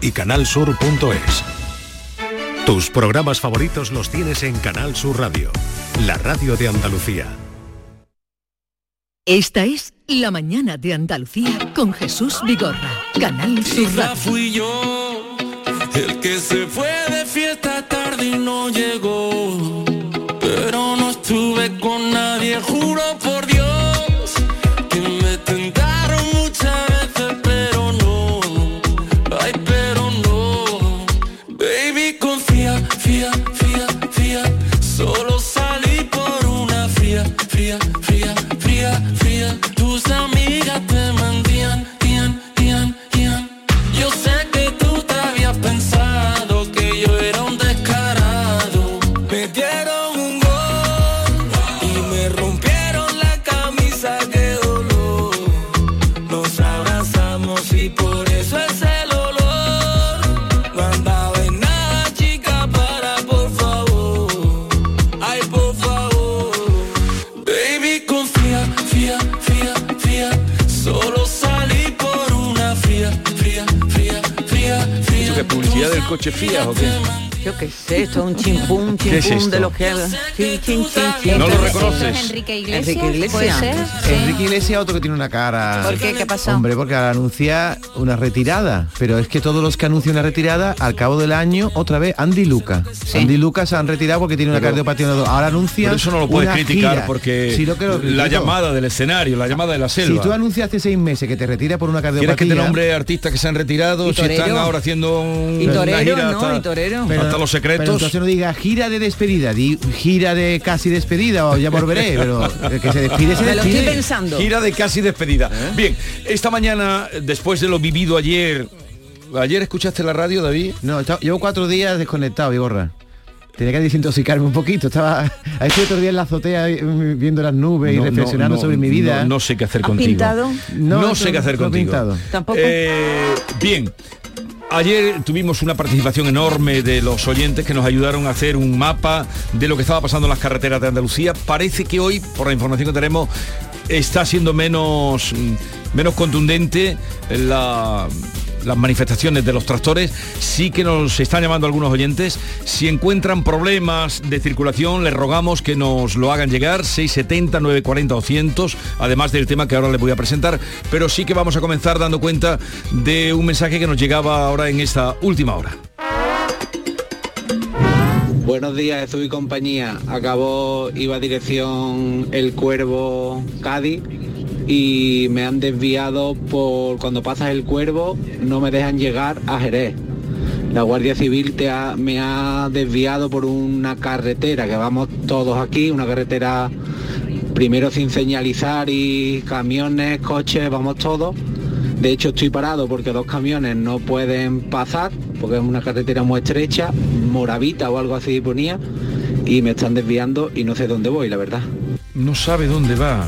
y canalsur.es. Tus programas favoritos los tienes en Canal Sur Radio, la radio de Andalucía. Esta es La mañana de Andalucía con Jesús Vigorra, Canal Sur Radio. fui yo el que se fue de fiesta tarde y no llegó. Coche Fiat o qué? Yo qué sé, esto es un chimpún, ¿Qué es chimpún esto? de los que haga. Chin, chin, chin, chin. ¿No lo reconoces? Enrique Iglesias, Enrique Iglesias. puede ser. Enrique Iglesias otro que tiene una cara. ¿Por qué? ¿Qué pasó? Hombre, porque anuncia una retirada. Pero es que todos los que anuncian una retirada, al cabo del año, otra vez, Andy Luca. Andy Luca se han retirado porque tiene una Pero- cardiopatía. Ahora anuncia. Pero eso no lo puedes una criticar gira. porque Sí, lo que lo la llamada del escenario, la llamada de la selva. Si tú anuncias hace seis meses que te retira por una ¿Quieres cardiopatía. que te nombre artistas que se han retirado? Y Si están ahora haciendo un- Y una torero, gira ¿no? hasta, Y torero. Pero- los Pero secretos. entonces no diga gira de despedida, di gira de casi despedida o ya volveré, pero el que se despide se Me lo estoy despide. pensando. Gira de casi despedida. Bien, esta mañana, después de lo vivido ayer, ¿ayer escuchaste la radio, David? No, llevo cuatro días desconectado, Vigorra. Tenía que desintoxicarme un poquito. Estaba estuve otro día en la azotea eh, viendo las nubes No, y reflexionando no, sobre mi vida. No, no sé qué hacer ¿Has contigo. pintado? No, No, sé qué hacer contigo. pintado. Tampoco. Eh, bien. Ayer tuvimos una participación enorme de los oyentes que nos ayudaron a hacer un mapa de lo que estaba pasando en las carreteras de Andalucía. Parece que hoy, por la información que tenemos, está siendo menos, mm, menos contundente la- las manifestaciones de los tractores. Sí que nos están llamando algunos oyentes. Si encuentran problemas de circulación, les rogamos que nos lo hagan llegar. 670, 940, 200, además del tema que ahora les voy a presentar. Pero sí que vamos a comenzar dando cuenta de un mensaje que nos llegaba ahora en esta última hora. Buenos días, Jesús y compañía. Acabó, iba a dirección El Cuervo Cádiz y me han desviado por cuando pasas el Cuervo, no me dejan llegar a Jerez. La Guardia Civil te ha- me ha desviado por una carretera que vamos todos aquí, una carretera primero sin señalizar y camiones, coches, vamos todos. De hecho estoy parado porque dos camiones no pueden pasar porque es una carretera muy estrecha, Moravita o algo así ponía, y me están desviando y no sé dónde voy, la verdad. No sabe dónde va.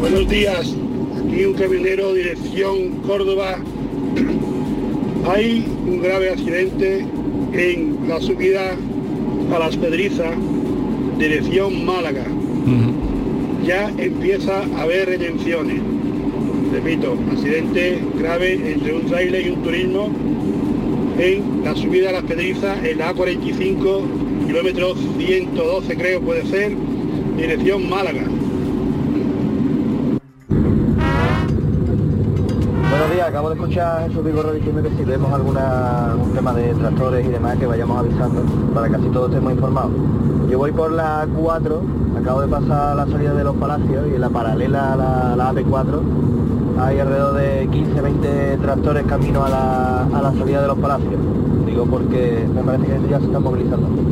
Buenos días, aquí un camionero dirección Córdoba. Hay un grave accidente en la subida a las Pedrizas, dirección Málaga. Ya empieza a haber retenciones. Repito, accidente grave entre un trailer y un turismo en la subida a las Pedrizas, en la A45, kilómetro 112 creo puede ser, dirección Málaga. Acabo de escuchar Jesús Vigorra diciendo que si vemos algún tema de tractores y demás que vayamos avisando para que así todos estemos informados. Yo voy por la 4, acabo de pasar la salida de los palacios y en la paralela a la, la AP4 hay alrededor de 15-20 tractores camino a la, a la salida de los palacios. Digo porque me parece que ya se están movilizando.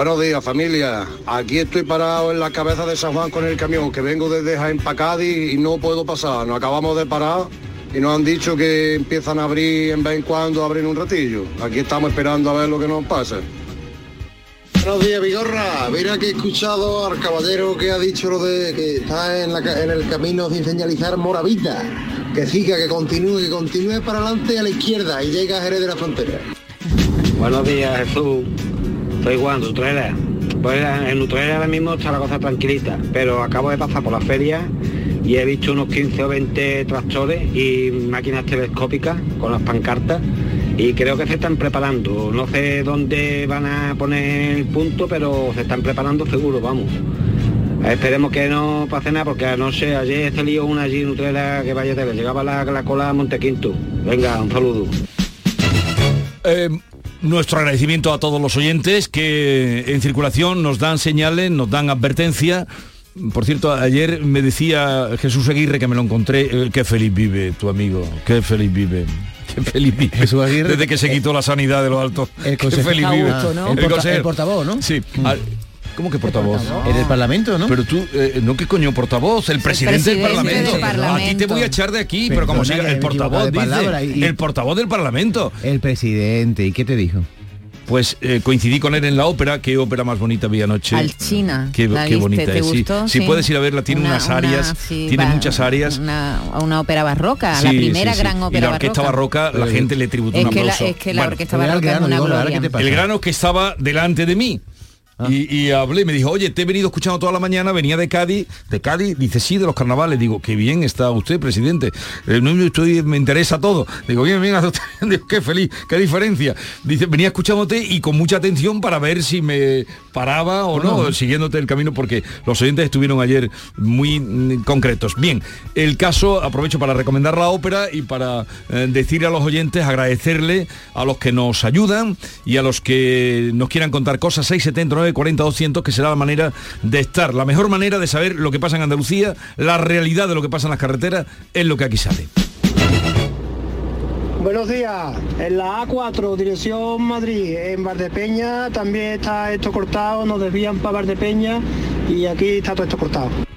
Buenos días familia, aquí estoy parado en la cabeza de San Juan con el camión que vengo desde Jaén para Cádiz y no puedo pasar, nos acabamos de parar y nos han dicho que empiezan a abrir en vez en cuando, abren un ratillo. Aquí estamos esperando a ver lo que nos pasa. Buenos días, Vigorra. Mira que he escuchado al caballero que ha dicho lo de que está en, la en el camino sin señalizar Moravita. Que siga, que continúe, que continúe para adelante a la izquierda y llega a Jerez de la Frontera. Buenos días, Jesús. Soy Juan, Utrera. Pues en Utrera ahora mismo está la cosa tranquilita, pero acabo de pasar por la feria y he visto unos 15 o 20 tractores y máquinas telescópicas con las pancartas y creo que se están preparando. No sé dónde van a poner el punto, pero se están preparando seguro, vamos. Esperemos que no pase nada porque no sé, ayer se lió una allí en Utrera que vaya de llegaba la, la cola a Montequinto. Venga, un saludo. Eh, nuestro agradecimiento a todos los oyentes que en circulación nos dan señales, nos dan advertencia. Por cierto, ayer me decía Jesús Aguirre que me lo encontré, eh, qué feliz vive tu amigo, qué feliz vive. Qué feliz vive. Jesús Aguirre. Desde que se quitó la sanidad de los altos. El consejero feliz vive. El porta- portavoz, ¿no? Sí. Ah, ¿Cómo que portavoz? En el Parlamento, ¿no? Pero tú, eh, no, ¿qué coño portavoz? El presidente, del presidente Parlamento. del A ti te voy a echar de aquí, pero como siga, el portavoz dice. y- El portavoz del Parlamento. El presidente, ¿y qué te dijo? Pues eh, coincidí con él en la ópera, qué ópera más bonita vi anoche. Alchina. Qué, ¿La qué viste? bonita ¿Te es. sí. gustó? Sí. puedes ir a verla, tiene Una- unas una- áreas, sí, tiene va- muchas áreas. Una, una ópera barroca, Sí, la primera sí. gran ópera Y la orquesta barroca, la Eh, gente le tributó es un que la- aplauso. es que la Bueno, orquesta barroca es una gloria. El grano que estaba delante de mí. Ah. Y, y hablé, me dijo, oye, te he venido escuchando toda la mañana, venía de Cádiz, de Cádiz, dice, sí, de los carnavales. Digo, qué bien está usted, presidente. Eh, no, estoy, me interesa todo. Digo, bien, bien, hace usted". Digo, qué feliz, qué diferencia. Dice, venía escuchándote y con mucha atención para ver si me paraba o no, siguiéndote el camino, porque los oyentes estuvieron ayer muy mm, concretos. Bien, el caso, aprovecho para recomendar la ópera y para eh, decirle a los oyentes, agradecerle a los que nos ayudan y a los que nos quieran contar cosas, 679 40 200, que será la manera de estar, la mejor manera de saber lo que pasa en Andalucía, la realidad de lo que pasa en las carreteras, es lo que aquí sale. Buenos días. En la A4, dirección Madrid, en Valdepeña también está esto cortado, nos desvían para Valdepeña y aquí está todo esto cortado.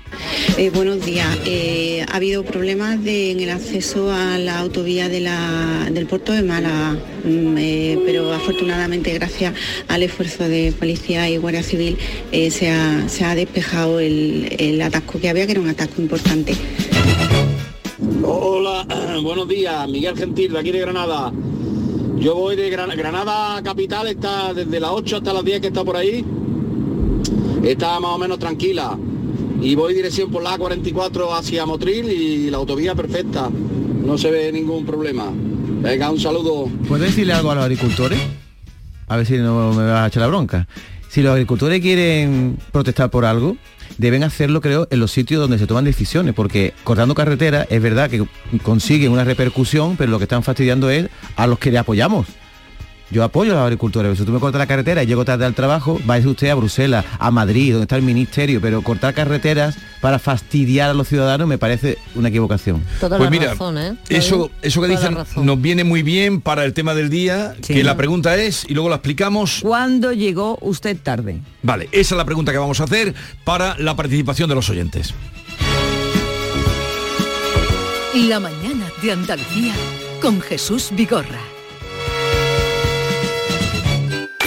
Eh, buenos días. Eh, ha habido problemas en el acceso a la autovía del puerto de Málaga, Mm, eh, pero afortunadamente gracias al esfuerzo de policía y guardia civil se, ha, despejado el, el atasco que había, que era un atasco importante. Hola, buenos días, Miguel Gentil, de aquí de Granada. Yo voy de Gran- Granada Capital, está desde las 8 hasta las 10 que está por ahí. Está más o menos tranquila. Y voy dirección por la A44 hacia Motril y la autovía perfecta. No se ve ningún problema. Venga, un saludo. ¿Puedes decirle algo a los agricultores? A ver si no me vas a echar la bronca. Si los agricultores quieren protestar por algo, deben hacerlo, creo, en los sitios donde se toman decisiones, porque cortando carreteras es verdad que consiguen una repercusión, pero lo que están fastidiando es a los que le apoyamos. Yo apoyo a los agricultores. Si tú me cortas la carretera y llego tarde al trabajo, vaya usted a Bruselas, a Madrid, donde está el ministerio, pero cortar carreteras para fastidiar a los ciudadanos me parece una equivocación. Toda Pues la mira, razón, ¿eh? Eso, eso que Toda la dicen nos viene muy bien para el tema del día, Sí. que la pregunta es, y luego la explicamos. ¿Cuándo llegó usted tarde? Vale, esa es la pregunta que vamos a hacer para la participación de los oyentes. La mañana de Andalucía con Jesús Vigorra.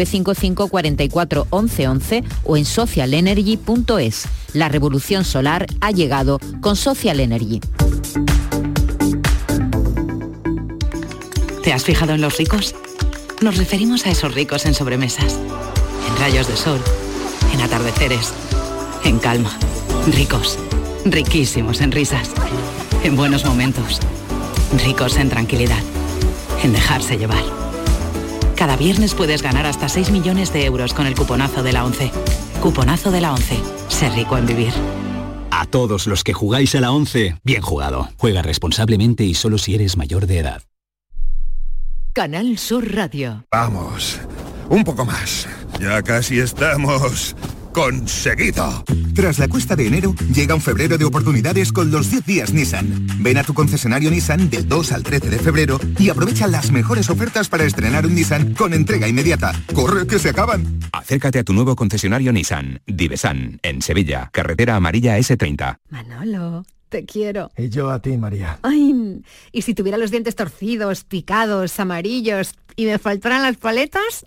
955 44 11 11 o en socialenergy.es. La revolución solar ha llegado con Social Energy. ¿Te has fijado en los ricos? Nos referimos a esos ricos en sobremesas, en rayos de sol, en atardeceres, en calma. Ricos, riquísimos en risas, en buenos momentos, ricos en tranquilidad, en dejarse llevar. Cada viernes puedes ganar hasta 6 millones de euros con el cuponazo de la 11. Cuponazo de la 11. Ser rico en vivir. A todos los que jugáis a la 11, bien jugado. Juega responsablemente y solo si eres mayor de edad. Canal Sur Radio. Vamos, un poco más. Ya casi estamos conseguido. Tras la cuesta de enero, llega un febrero de oportunidades con los 10 días Nissan. Ven a tu concesionario Nissan del 2 al 13 de febrero y aprovecha las mejores ofertas para estrenar un Nissan con entrega inmediata. ¡Corre que se acaban! Acércate a tu nuevo concesionario Nissan, Divesan, en Sevilla, carretera amarilla S30. Manolo, te quiero. Y yo a ti, María. Ay, y si tuviera los dientes torcidos, picados, amarillos y me faltaran las paletas,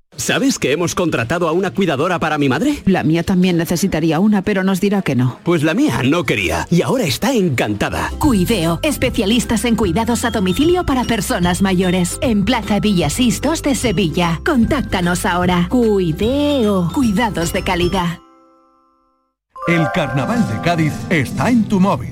¿Sabes que hemos contratado a una cuidadora para mi madre? La mía también necesitaría una, pero nos dirá que no. Pues la mía no quería y ahora está encantada. Cuideo, especialistas en cuidados a domicilio para personas mayores. En Plaza Villasistos de Sevilla. Contáctanos ahora. Cuideo, cuidados de calidad. El carnaval de Cádiz está en tu móvil.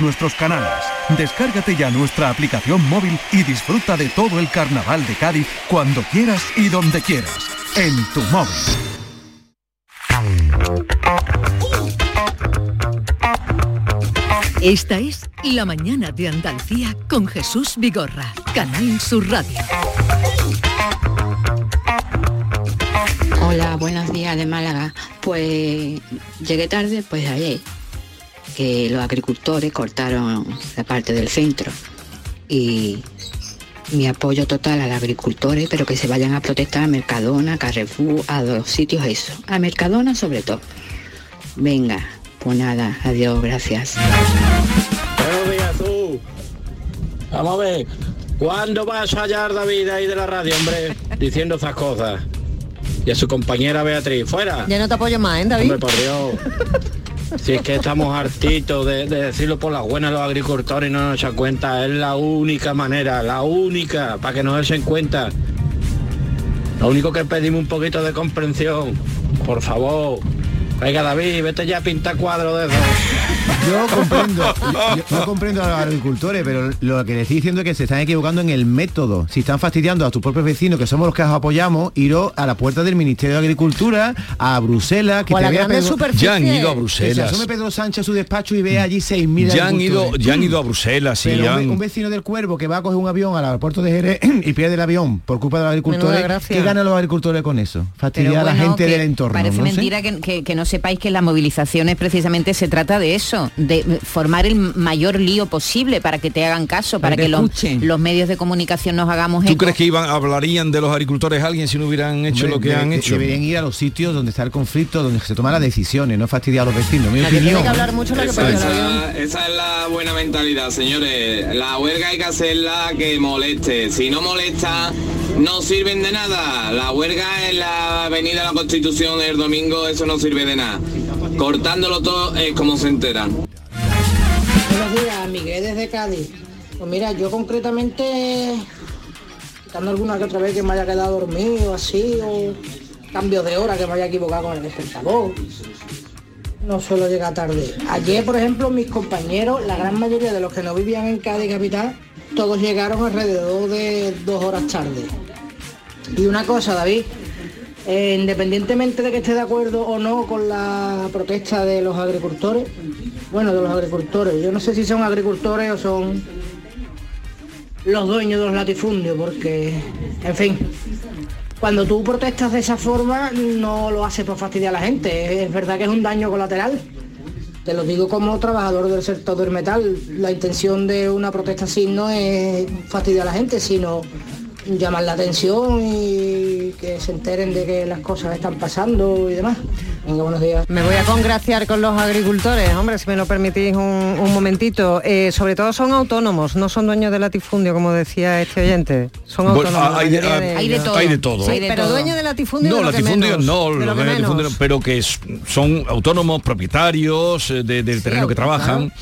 nuestros canales. Descárgate ya nuestra aplicación móvil y disfruta de todo el Carnaval de Cádiz cuando quieras y donde quieras. En tu móvil. Esta es La Mañana de Andalucía con Jesús Vigorra, Canal Sur Radio. Hola, buenos días de Málaga. Pues llegué tarde, pues ayer, que los agricultores cortaron la parte del centro y mi apoyo total a los agricultores, pero que se vayan a protestar a Mercadona, Carrefour, a los sitios eso, a Mercadona sobre todo. Venga, pues nada, adiós, gracias. Buenos días, tú. Vamos a ver. ¿Cuándo vas a hallar David ahí de la radio, hombre? Diciendo esas cosas. Y a su compañera Beatriz. ¡Fuera! Ya no te apoyo más, ¿eh, David? Hombre, por Dios. Si es que estamos hartitos de, de decirlo por las buenas los agricultores y no nos echan cuenta. Es la única manera, la única, para que nos echen cuenta. Lo único que pedimos un poquito de comprensión. Por favor. Venga, David, vete ya a pintar cuadros de esos. Yo comprendo, yo, yo comprendo a los agricultores, pero lo que les estoy diciendo es que se están equivocando en el método. Si están fastidiando a tus propios vecinos, que somos los que os apoyamos, iros a la puerta del Ministerio de Agricultura, a Bruselas, que O a te la vea grande Pedro-. Ya han ido a Que Bruselas. se asome Pedro Sánchez a su despacho y ve allí 6.000 Ya han ido, ya han ido a Bruselas Pero ve- han- un vecino del Cuervo que va a coger un avión al aeropuerto de Jerez y pierde el avión por culpa de los agricultores. ¿qué ganan los agricultores con eso? Fastidiar a la gente que del entorno. Parece no mentira que, que- que no sepáis que las movilizaciones precisamente se trata de eso, de formar el mayor lío posible para que te hagan caso, para que que los, los medios de comunicación nos hagamos ¿Tú eco. crees que iban, hablarían de los agricultores alguien si no hubieran hecho Hombre, lo que debe- han de- hecho? Deberían ir a los sitios donde está el conflicto, donde se toman las decisiones, no fastidiar a los vecinos. Mi opinión. esa, esa- esa es la buena mentalidad, señores. La huelga hay que hacerla que moleste. Si no molesta, no sirven de nada. La huelga en la Avenida de la Constitución el domingo, eso no sirve de nada. Cortándolo todo es como se enteran. Buenos días, Miguel desde Cádiz. Pues mira, yo concretamente, quitando alguna que otra vez que me haya quedado dormido así, o cambio de hora que me haya equivocado con el despertador, no suelo llegar tarde. Ayer, por ejemplo, mis compañeros, la gran mayoría de los que no vivían en Cádiz capital, todos llegaron alrededor de dos horas tarde. Y una cosa, David, eh, independientemente de que esté de acuerdo o no con la protesta de los agricultores, bueno, de los agricultores, yo no sé si son agricultores o son los dueños de los latifundios, porque, en fin, cuando tú protestas de esa forma no lo haces por fastidiar a la gente, es verdad que es un daño colateral. Te lo digo como trabajador del sector del metal, la intención de una protesta así no es fastidiar a la gente, sino llamar la atención y que se enteren de que las cosas están pasando y demás. Venga, buenos días. Me voy a congraciar con los agricultores, hombre, si me lo permitís un, un momentito. Eh, sobre todo son autónomos, no son dueños de latifundio, como decía este oyente. Son autónomos. hay, de, mayoría de hay ellos. de todo. Hay de todo. Sí, pero dueños de latifundio No, de lo que latifundio menos, no, lo que latifundio pero que es- son autónomos, propietarios eh, de- del terreno que trabajan.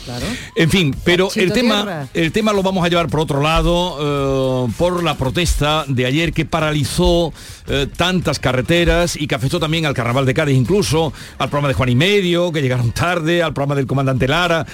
En fin, pero el tema, tierra. el tema lo vamos a llevar por otro lado, eh, por la protesta de ayer que paralizó eh, tantas carreteras y que afectó también al Carnaval de Cádiz, incluso al programa de Juan y Medio, que llegaron tarde, al programa del comandante Lara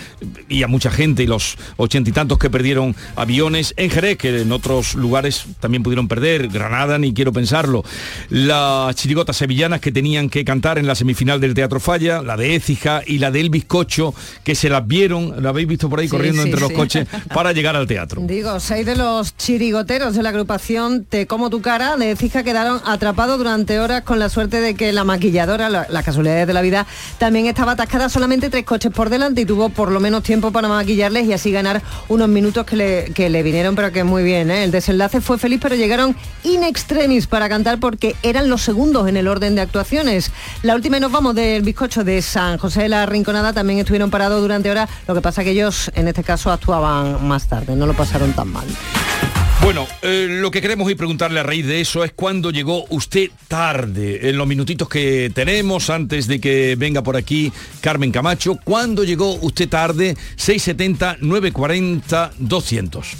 y a mucha gente y los ochenta y tantos que perdieron aviones en Jerez, que en otros lugares también pudieron perder, Granada, ni quiero pensarlo. Las chirigotas sevillanas que tenían que cantar en la semifinal del Teatro Falla, la de Écija y la del Bizcocho, que se las vieron, la habéis visto por ahí Sí, corriendo sí, entre los coches para llegar al teatro. Digo, seis de los chirigoteros de la agrupación Te como tu cara de Cija quedaron atrapados durante horas con la suerte de que la maquilladora, la- las casualidades de la vida, también estaba atascada solamente tres coches por delante y tuvo por lo menos tiempo para maquillarles y así ganar unos minutos que le, que le vinieron, pero que muy bien. ¿eh? El desenlace fue feliz, pero llegaron in extremis para cantar porque eran los segundos en el orden de actuaciones. La última y nos vamos del bizcocho de San José de la Rinconada, también estuvieron parados durante horas, lo que pasa que ellos en este caso actuaban más tarde, no lo pasaron tan mal. Bueno, eh, lo que queremos hoy preguntarle a raíz de eso es cuándo llegó usted tarde, en los minutitos que tenemos antes de que venga por aquí Carmen Camacho, ¿cuándo llegó usted tarde? 670 940 200.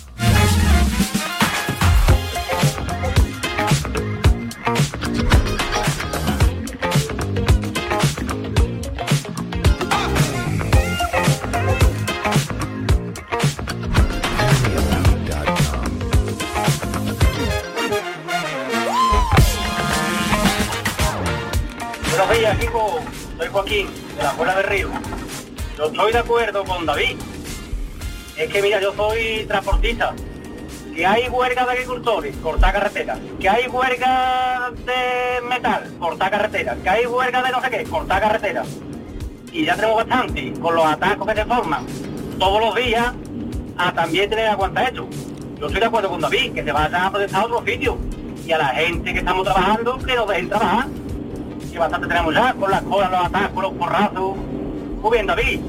Joaquín, de la Escuela de Río. Yo estoy de acuerdo con David. Es que, mira, yo soy transportista. Que hay huelga de agricultores, cortar carretera. Que hay huelga de metal, cortar carretera. Que hay huelga de no sé qué, cortar carretera. Y ya tenemos bastante con los atascos que se forman todos los días a también tener que aguantar esto. Yo estoy de acuerdo con David, que se vaya a protestar a otro sitio. Y a la gente que estamos trabajando, que nos dejen trabajar que bastante tenemos ya, con las colas, los atascos, los porrazos. Muy bien, David.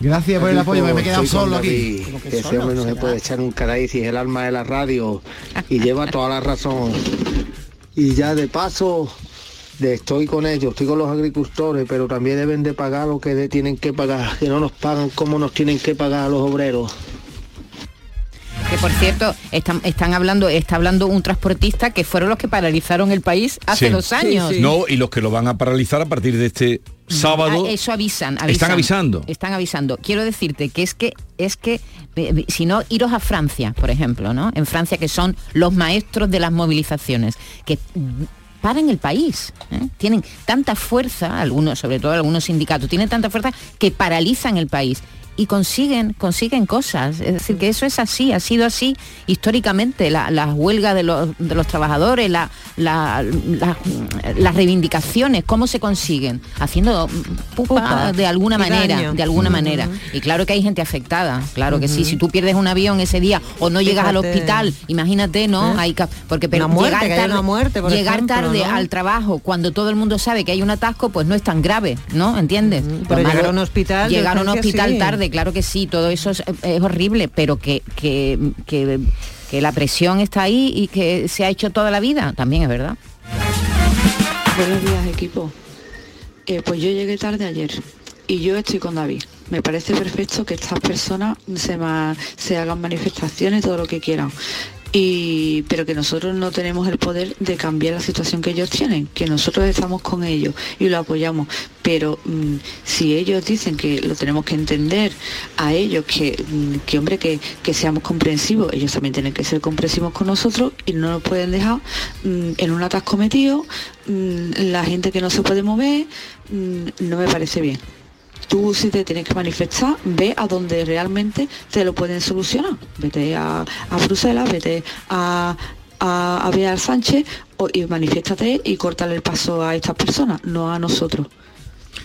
Gracias por el apoyo, que me he quedado solo aquí. David. Ese hombre no se puede echar un carácter, es el alma de la radio y lleva toda la razón. Y ya de paso, de estoy con ellos, estoy con los agricultores, pero también deben de pagar lo que de- tienen que pagar, que no nos pagan como nos tienen que pagar a los obreros. Por cierto, están, están hablando, está hablando un transportista que fueron los que paralizaron el país hace Sí. dos años. No, y los que lo van a paralizar a partir de este sábado. Ah, eso avisan, avisan. Están avisando. Están avisando. Quiero decirte que es que es que eh, eh, si no iros a Francia, por ejemplo, ¿no? En Francia que son los maestros de las movilizaciones, que paran el país. ¿eh? Tienen tanta fuerza, algunos, sobre todo algunos sindicatos, tienen tanta fuerza que paralizan el país. Y consiguen, consiguen cosas. Es decir, que eso es así, ha sido así históricamente. La, la huelga de los, de los trabajadores, la, la- la- las reivindicaciones, ¿cómo se consiguen? Haciendo pupa, Pupa. de alguna manera, daño. de alguna manera. Y claro que hay gente afectada, claro que sí. Si tú pierdes un avión ese día o no llegas al hospital, imagínate, ¿no? ¿Eh? Hay porque pero Una muerte, llegar tarde, una muerte, por llegar ejemplo, tarde ¿no? al trabajo cuando todo el mundo sabe que hay un atasco, pues no es tan grave, ¿no? ¿Entiendes? pero llegar a un hospital llegar a un hospital sí. tarde, claro que sí, todo eso es, horrible, pero que, que, que, que la presión está ahí y que se ha hecho toda la vida, también es verdad. Buenos días, equipo. Eh, pues yo llegué tarde ayer y yo estoy con David. Me parece perfecto que estas personas se, ma- se hagan manifestaciones, todo lo que quieran. Y, pero que nosotros no tenemos el poder de cambiar la situación que ellos tienen, que nosotros estamos con ellos y lo apoyamos. Pero mm, si ellos dicen que lo tenemos que entender a ellos, que, mm, que hombre, que, que seamos comprensivos, ellos también tienen que ser comprensivos con nosotros y no nos pueden dejar mm, en un atasco metido, la gente que no se puede mover, no me parece bien. Tú si te tienes que manifestar, ve a donde realmente te lo pueden solucionar. Vete a, a Bruselas, vete a, a, a Bear Sánchez o- y manifiéstate y cortarle el paso a estas personas, no a nosotros.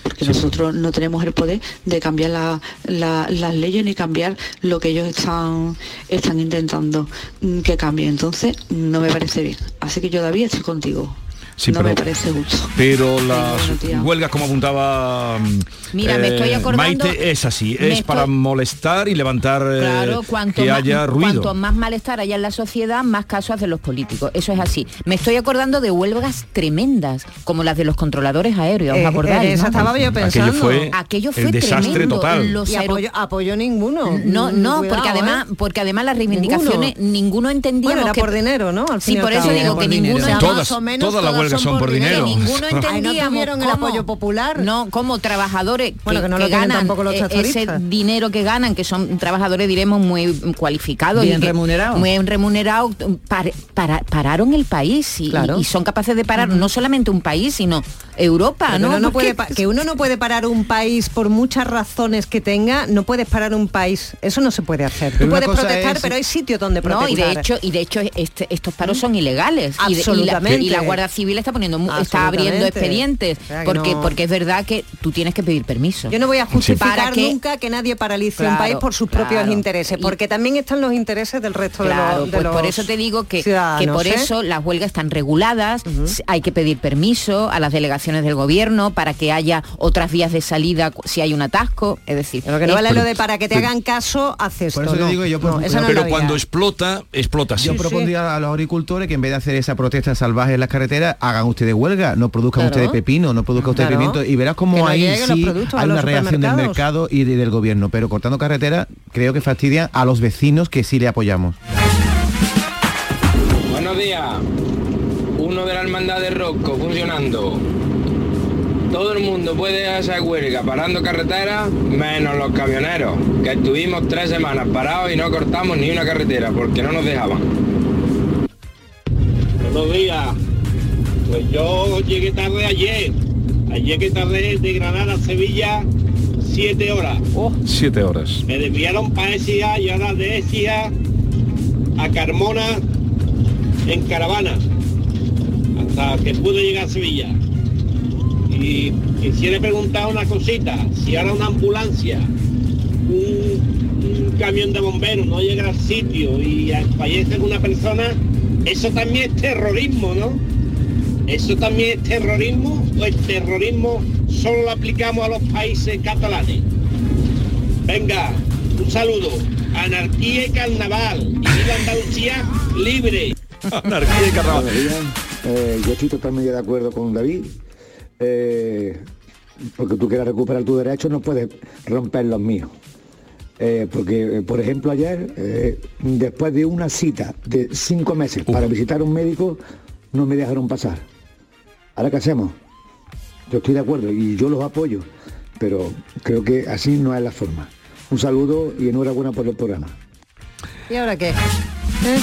Porque nosotros no tenemos el poder de cambiar la- la- las leyes ni cambiar lo que ellos están, están intentando mm, que cambie. Entonces, no me parece bien. Así que yo, David, estoy contigo. Sí, no pero, me parece justo. pero las huelgas, como apuntaba mm, Mira, me estoy acordando- Maite, es así, es para molestar y levantar eh, Claro, cuanto que más, haya ruido. cuanto más malestar haya en la sociedad, más caso hacen los políticos. Eso es así. Me estoy acordando de huelgas tremendas, como las de los controladores aéreos, ¿os Eh, acordáis? en esa no? estaba yo pensando. fue Aquello el fue desastre tremendo. total. Los Y apoyo, apoyo ninguno. No, no, cuidado, porque además, ¿eh? porque además las reivindicaciones ninguno, entendíamos Bueno, era que por dinero, ¿no? Al Sí, por eso digo Por que dinero. ninguno O sea, Todas- más o menos huelgas son por dinero. que ninguno Ay, no tuvieron el cómo- apoyo popular. No, como trabajadores Bueno, que, que no que ganan tampoco los eh, ese dinero que ganan, que son trabajadores, diremos, muy cualificados. Bien y que- remunerados. Muy remunerados, par- para- pararon el país y, Claro. y- y son capaces de parar no solamente un país, sino Europa, Pero ¿no? uno no puede que uno no puede parar un país por muchas razones que tenga, no puedes parar un país. Eso no se puede hacer. Pero Tú puedes protestar, es- pero hay sitios donde No, protestar. y de hecho, y de hecho este- estos paros son ilegales. Y de- y la- Absolutamente. Y la, Guardia Civil está poniendo está abriendo expedientes. O sea, que Porque, no- porque es verdad que tú tienes que pedir permiso. Yo no voy a justificar que- nunca que nadie paralice un país por sus propios intereses, Y- porque también están los intereses del resto de Claro, los, de pues por eso te digo que, que por ¿eh? eso las huelgas están reguladas, hay que pedir permiso a las delegaciones del gobierno para que haya otras vías de salida si hay un atasco, es decir, Lo que no es- vale lo de para que te hagan caso, haces Por esto. eso te no. digo yo, por No, pero cuando explota, explota. Yo propondría a los agricultores que en vez de hacer esa protesta salvaje en las carreteras, hagan ustedes huelga, no produzcan Claro. ustedes pepino, no produzcan ustedes Claro. pimiento y verás cómo no ahí sí hay una reacción del mercado y de- del gobierno, pero cortando carretera creo que fastidia a los vecinos que sí le apoyamos. Buenos días. Uno de la hermandad de Rosco funcionando. Todo el mundo puede hacer huelga parando carreteras, menos los camioneros, que estuvimos tres semanas parados y no cortamos ni una carretera porque no nos dejaban. Buenos días. Pues yo llegué tarde ayer. Ayer que tarde de Granada a Sevilla, siete horas. Siete horas. Me desviaron para Écija y ahora de Écija a Carmona en caravana. Hasta que pude llegar a Sevilla. Y quisiera preguntar una cosita. Si ahora una ambulancia, un, un camión de bomberos no llega al sitio y fallece una persona, eso también es terrorismo, ¿no? ¿Eso también es terrorismo o el terrorismo solo lo aplicamos a los países catalanes? Venga, un saludo. Anarquía y carnaval. Y viva Andalucía libre. Anarquía y carnaval. Eh, yo estoy totalmente de acuerdo con David. Eh, porque tú quieras recuperar tu derecho no puedes romper los míos. Eh, porque, eh, por ejemplo, ayer, eh, después de una cita de cinco meses para visitar a un médico, no me dejaron pasar. ¿Ahora qué hacemos? Yo estoy de acuerdo y yo los apoyo, pero creo que así no es la forma. Un saludo y enhorabuena por el programa. ¿Y ahora qué? ¿Eh?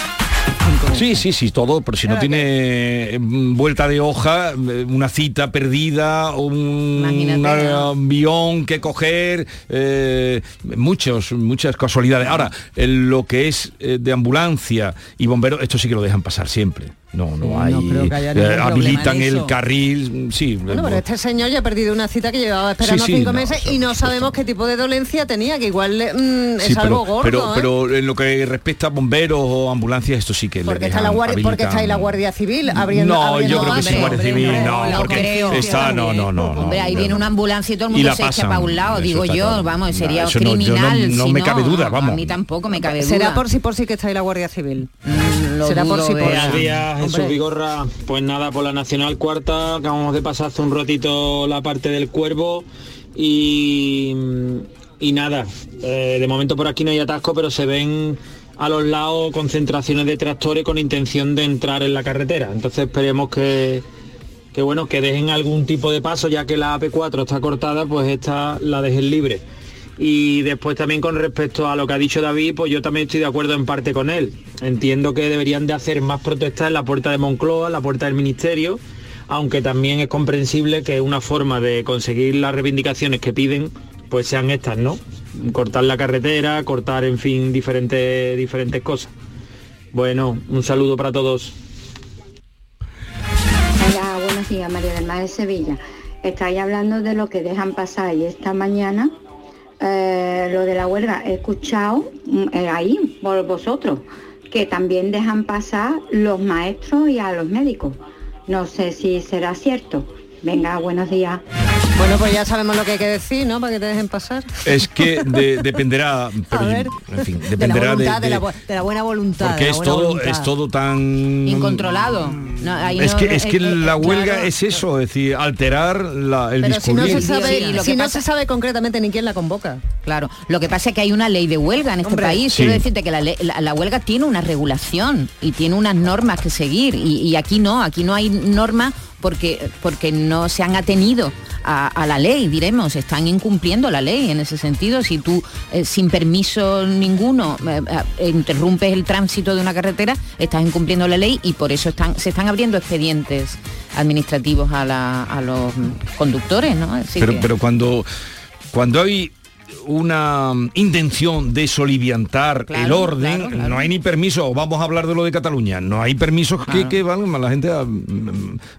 Sí, sí, sí, todo, pero si no tiene mm, vuelta de hoja, eh, una cita perdida, un ¿no? avión que coger, eh, muchos, muchas casualidades. Ahora, lo que es eh, de ambulancia y bomberos, esto sí que lo dejan pasar siempre. No, no hay. creo que haya eh, habilitan el eso. carril, sí. Bueno, pero este señor ya ha perdido una cita que llevaba esperando Sí, sí, cinco no, meses y no sabemos qué tipo de dolencia tenía, que igual mm, Sí, es algo gordo, pero, ¿eh? pero en lo que respecta a bomberos o ambulancias, esto sí que le porque está la guardia, porque está ahí la. Guardia Civil abriendo. No, abriendo yo creo que sí, paso. Guardia Civil, no, no porque creo. está, no, no, no, no. Hombre, ahí no. viene una ambulancia y todo el mundo se echa para un lado, digo yo, vamos, sería no, no- criminal. no me cabe duda, vamos. A mí tampoco me cabe duda. Será por si por si que está ahí la Guardia Civil. lo Será por si por vea. Jesús. Vigorra. Pues nada, por la Nacional Cuarta, acabamos de pasar hace un ratito la parte del cuervo y, y nada, eh, de momento por aquí no hay atasco, pero se ven a los lados concentraciones de tractores con intención de entrar en la carretera. Entonces esperemos que, que bueno, que dejen algún tipo de paso, ya que la AP4 está cortada, pues esta la dejen libre. Y después también con respecto a lo que ha dicho David, pues yo también estoy de acuerdo en parte con él. Entiendo que deberían de hacer más protestas en la puerta de Moncloa, en la puerta del Ministerio, aunque también es comprensible que una forma de conseguir las reivindicaciones que piden, pues sean estas, ¿no? Cortar la carretera, cortar, en fin, diferentes, diferentes cosas. Bueno, un saludo para todos. Hola, buenos días, María del Mar de Sevilla. Estáis hablando de lo que dejan pasar y esta mañana eh, lo de la huelga he escuchado mm, eh, ahí por vosotros que también dejan pasar los maestros y a los médicos. No sé si será cierto. Venga, buenos días. Bueno, pues ya sabemos lo que hay que decir, ¿no? Para que te dejen pasar. Es que de- dependerá, pero, ver. en fin, De la, dependerá de, la, de- buena voluntad. porque es todo, voluntad. es todo tan Incontrolado. No, ahí Es no- que, es eh, que la eh, huelga claro. es eso, es decir, alterar la- el Pero si no, se sabe, Sí, lo si que no pasa- se sabe concretamente ni quién la convoca. Claro, lo que pasa es que hay una ley de huelga en este Hombre. país. Sí. Quiero decirte que la, la- la huelga tiene una regulación y tiene unas normas que seguir. Y, y aquí no, aquí no hay normas porque, porque no se han atenido a, a la ley, diremos, están incumpliendo la ley en ese sentido. Si tú eh, sin permiso ninguno eh, eh, interrumpes el tránsito de una carretera, estás incumpliendo la ley y por eso están, se están abriendo expedientes administrativos a, la- a los conductores, ¿no? Así pero, que- pero cuando, cuando hay una mm, intención de soliviantar el orden, claro, claro. no hay ni permiso, vamos a hablar de lo de Cataluña, no hay permisos que, que van a la gente a,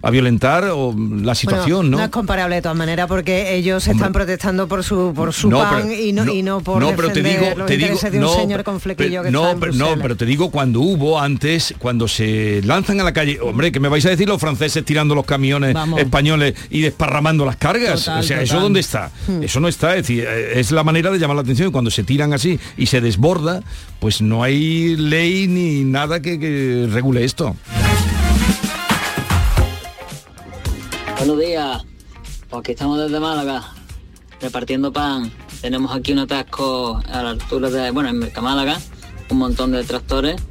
a violentar o la situación, Bueno, ¿no? es comparable de todas maneras porque ellos están protestando por su por su No, pan pero- y, no, y no por pero te digo, los te digo, de un no, señor con flequillo que no, está en pero, no, pero te digo cuando hubo antes, cuando se lanzan a la calle, hombre, que me vais a decir los franceses tirando los camiones Vamos. españoles y desparramando las cargas, Total, o sea, eso dónde está, Hmm. eso no está, es decir, eh, es la manera de llamar la atención y cuando se tiran así y se desborda, pues no hay ley ni nada que, que regule esto. Buenos días. Pues aquí estamos desde Málaga, repartiendo pan. Tenemos aquí un atasco a la altura de, bueno, en Mercamálaga, un montón de tractores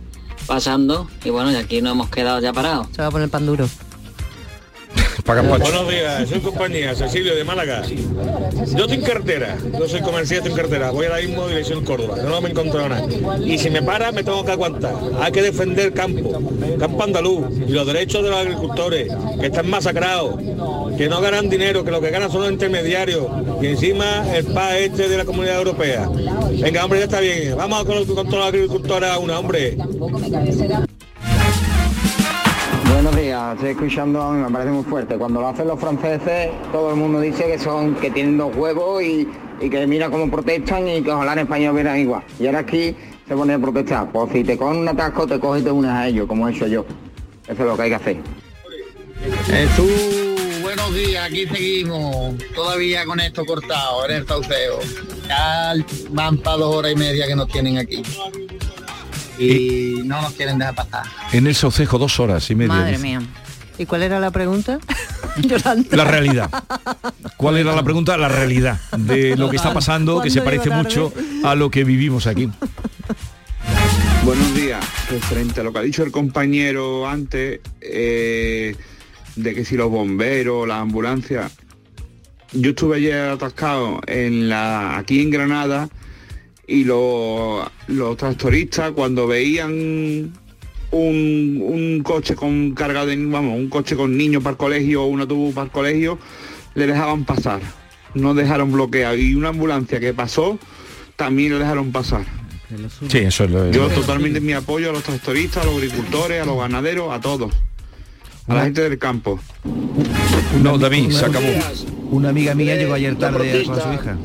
pasando y bueno, y aquí nos hemos quedado ya parados. Se va a poner pan duro. Buenos días, soy compañía, Cecilio de Málaga. Yo estoy en cartera, yo soy comercial, estoy en cartera, voy ahora mismo dirección Córdoba, no me he encontrado nada. Y si me para, me tengo que aguantar. Hay que defender el campo, campo andaluz y los derechos de los agricultores, que están masacrados, que no ganan dinero, que lo que ganan son los intermediarios y encima el PA este de la Comunidad Europea. Venga, hombre, ya está bien, vamos con, con todos los agricultores a una, hombre. Buenos días, estoy escuchando, a mí me parece muy fuerte. Cuando lo hacen los franceses, todo el mundo dice que son, que tienen dos huevos y, que mira cómo protestan y que ojalá en España hubieran igual. Y ahora aquí se pone a protestar. Pues si te cogen un atasco, te coges y te unes a ellos, como he hecho yo. Eso es lo que hay que hacer. Jesús, buenos días, aquí seguimos, todavía con esto cortado en el sauceo. Ya van para dos horas y media que nos tienen aquí. Y no nos quieren dejar pasar. En el Saucejo dos horas y media. Madre dice. mía. ¿Y cuál era la pregunta? La realidad. ¿Cuál era la pregunta? La realidad de lo que está pasando, que se ¿Cuándo parece mucho a lo que vivimos aquí. Buenos días. Referente a lo que ha dicho el compañero antes, eh, de que si los bomberos, las ambulancias. Yo estuve ayer atascado en la, aquí en Granada y los, los tractoristas cuando veían un, un coche con carga de, vamos, un coche con niños para el colegio o un autobús para el colegio, le dejaban pasar. No dejaron bloquear. Y una ambulancia que pasó, también le dejaron pasar. Sí, eso es lo Yo totalmente mi apoyo a los tractoristas, a los agricultores, a los ganaderos, a todos. A la gente del campo. No, David, se acabó. Una amiga mía llegó ayer tarde con su hija.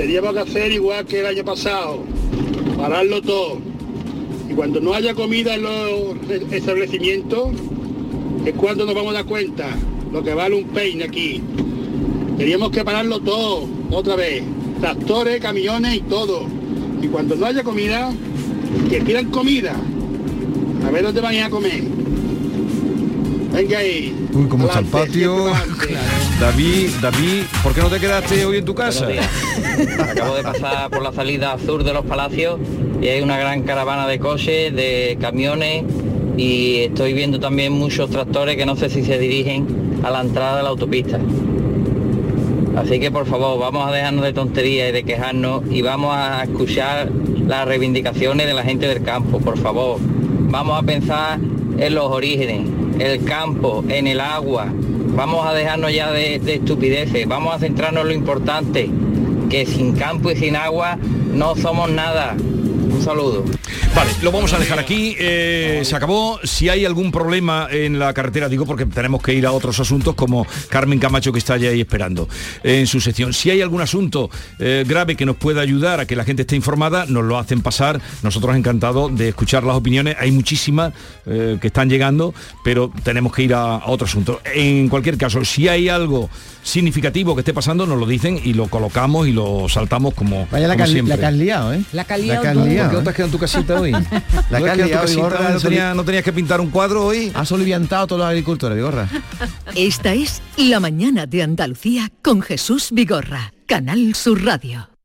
Teníamos que hacer igual que el año pasado, pararlo todo. Y cuando no haya comida en los establecimientos, es cuando nos vamos a dar cuenta lo que vale un peine aquí. Teníamos que pararlo todo, otra vez. Tractores, camiones y todo. Y cuando no haya comida, que pidan comida. A ver dónde van a comer. Venga ahí. Uy, cómo está el patio. David, David, ¿por qué no te quedaste hoy en tu casa? Acabo de pasar por la salida sur de los palacios y hay una gran caravana de coches, de camiones y estoy viendo también muchos tractores que no sé si se dirigen a la entrada de la autopista. Así que por favor, vamos a dejarnos de tonterías y de quejarnos y vamos a escuchar las reivindicaciones de la gente del campo, por favor. Vamos a pensar en los orígenes, el campo, en el agua. Vamos a dejarnos ya de, de estupideces, vamos a centrarnos en lo importante, que sin campo y sin agua no somos nada. Un saludo. Vale, lo vamos a dejar aquí. eh, se acabó. Si hay algún problema en la carretera, digo porque tenemos que ir a otros asuntos como Carmen Camacho que está ya ahí esperando en su sección. Si hay algún asunto eh, grave que nos pueda ayudar a que la gente esté informada, nos lo hacen pasar. Nosotros encantados de escuchar las opiniones. Hay muchísimas eh, que están llegando, pero tenemos que ir a, a otro asunto. En cualquier caso, si hay algo significativo que esté pasando, nos lo dicen y lo colocamos y lo saltamos como, Vaya la como siempre. la que has liado, ¿eh? La que has La que has liado, ¿Por qué no te ¿eh? has quedado en tu casita hoy? La ¿No que te has has quedado en tu liado, casita? Vigorra, ¿No tenías, no tenías que pintar un cuadro hoy? Has oliviantado a todos los agricultores, Vigorra. Esta es La mañana de Andalucía con Jesús Vigorra, Canal Sur Radio.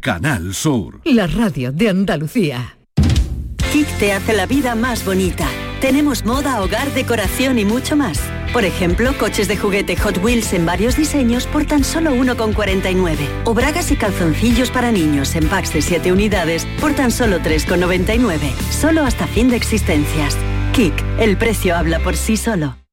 Canal Sur. La radio de Andalucía. Kik te hace la vida más bonita. Tenemos moda, hogar, decoración y mucho más. Por ejemplo, coches de juguete Hot Wheels en varios diseños por tan solo 1,49. O bragas y calzoncillos para niños en packs de 7 unidades por tan solo 3,99. Solo hasta fin de existencias. Kik, el precio habla por sí solo.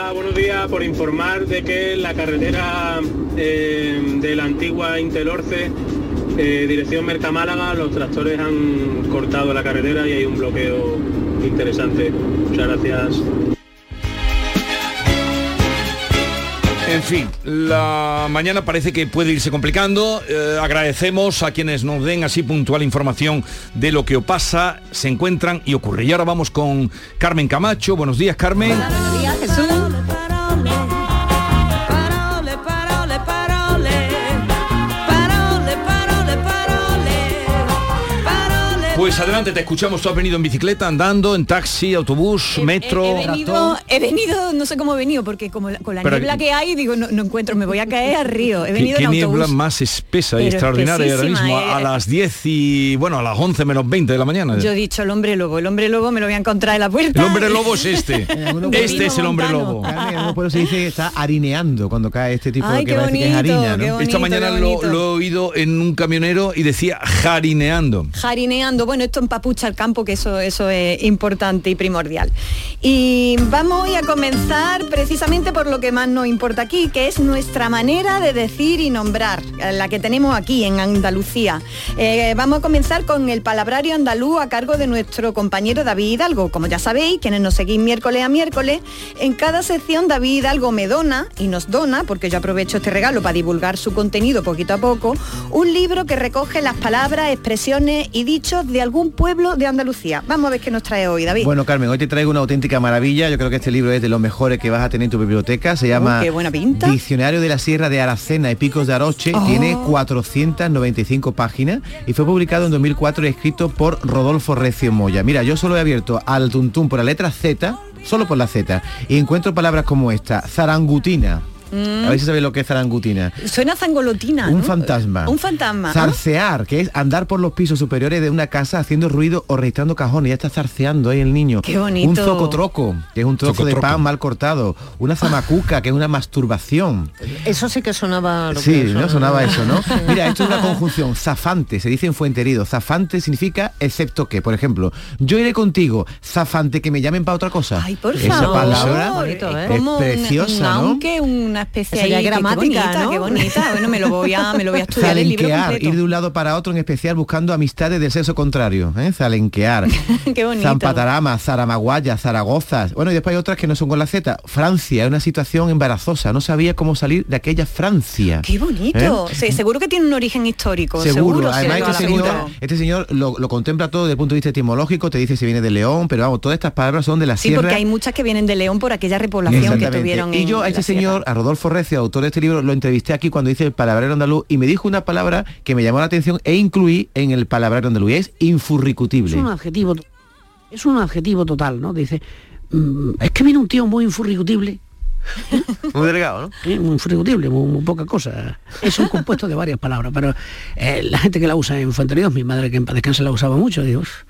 Hola, buenos días. Por informar de que la carretera eh, de la antigua Intelorce, eh, dirección Mercamálaga, los tractores han cortado la carretera y hay un bloqueo interesante. Muchas gracias. En fin, la mañana parece que puede irse complicando. Eh, agradecemos a quienes nos den así puntual información de lo que pasa, se encuentran y ocurre. Y ahora vamos con Carmen Camacho. Buenos días, Carmen. Buenos días, Jesús. Pues adelante, te escuchamos. Tú has venido en bicicleta, andando, en taxi, autobús, metro. He venido, he venido, no sé cómo he venido, porque como la- con la Pero- niebla que hay, digo, no, no encuentro, me voy a caer al río. He ¿Qué, venido qué en niebla autobús. más espesa y extraordinaria ahora mismo, espesísima, a, eh. las 10 y, bueno, a las 11 menos 20 de la mañana. Yo he dicho el hombre lobo, el hombre lobo me lo voy a encontrar en la puerta. El hombre lobo es este. Este es el hombre lobo. Se dice que está harineando cuando cae este tipo Ay, de que qué parece que es bonito, harina, ¿no? qué bonito, Esta mañana lo he oído en un camionero y decía jarineando. jarineando. Bueno, esto empapucha el campo, que eso, eso es importante y primordial. Y vamos a comenzar precisamente por lo que más nos importa aquí, que es nuestra manera de decir y nombrar, eh, la que tenemos aquí en Andalucía. Eh, vamos a comenzar con el palabrario andaluz a cargo de nuestro compañero David Hidalgo. Como ya sabéis, quienes nos seguís miércoles a miércoles, en cada sección David Hidalgo me dona y nos dona, porque yo aprovecho este regalo para divulgar su contenido poquito a poco, un libro que recoge las palabras, expresiones y dichos de algún pueblo de Andalucía. Vamos a ver qué nos trae hoy, David. Bueno, Carmen, hoy te traigo una auténtica maravilla. Yo creo que este libro es de los mejores que vas a tener en tu biblioteca. Se llama Oh, qué buena pinta. Diccionario de la Sierra de Aracena y Picos de Aroche. Oh. Tiene 495 páginas y fue publicado en 2004 y escrito por Rodolfo Recio Moya. Mira, yo solo he abierto al tuntún por la letra Z, solo por la Z, y encuentro palabras como esta, zarangutina. Mm. A ver si sabéis lo que es zarangutina. Suena zangolotina. Un ¿no? fantasma. Un fantasma. ¿no? Zarcear, que es andar por los pisos superiores de una casa haciendo ruido o registrando cajones. Ya está zarceando ahí el niño. Qué bonito. Un zocotroco, que es un trozo de pan mal cortado. Una zamacuca, que es una masturbación. Eso sí que sonaba... lo Sí, que ¿no? Sonaba eso, ¿no? Mira, esto es una conjunción. Zafante, se dice en fuenterido. Zafante significa excepto que. Por ejemplo, yo iré contigo, zafante, que me llamen para otra cosa. Ay, por Esa favor. palabra Bonito, ¿eh? es Como un- preciosa, un ¿no? aunque, una especie Eso ya ahí, qué- gramática, bonita, ¿no? qué bonita. Bueno, me lo voy a, me lo voy a estudiar el libro completo. ir de un lado para otro, en especial buscando amistades del sexo contrario. ¿eh? Zalenquear. Qué bonito. Zampatarama, Zaramaguaya, Zaragoza. Bueno, y después hay otras que no son con la Z. Francia, es una situación embarazosa. No sabía cómo salir de aquella Francia. Qué bonito. ¿Eh? Sí, seguro que tiene un origen histórico. Seguro, Seguro, además este señor, este señor lo, lo contempla todo desde el punto de vista etimológico, te dice si viene de León, pero vamos, todas estas palabras son de la Sí, sierra. porque hay muchas que vienen de León por aquella repoblación que tuvieron Y en- yo a este señor, a Rodolfo Recio, autor de este libro, lo entrevisté aquí cuando hice el palabrero andaluz y me dijo una palabra que me llamó la atención e incluí en el palabrero andaluz, y es infurricutible. Es un adjetivo, es un adjetivo total, ¿no? Dice, mm, es que viene un tío muy infurricutible. Muy delgado, ¿no? Sí, muy infurricutible, muy, muy poca cosa. Es un compuesto de varias palabras, pero eh, la gente que la usa en Fuenteríos, mi madre que en paz descanse la usaba mucho, digo, "Uf,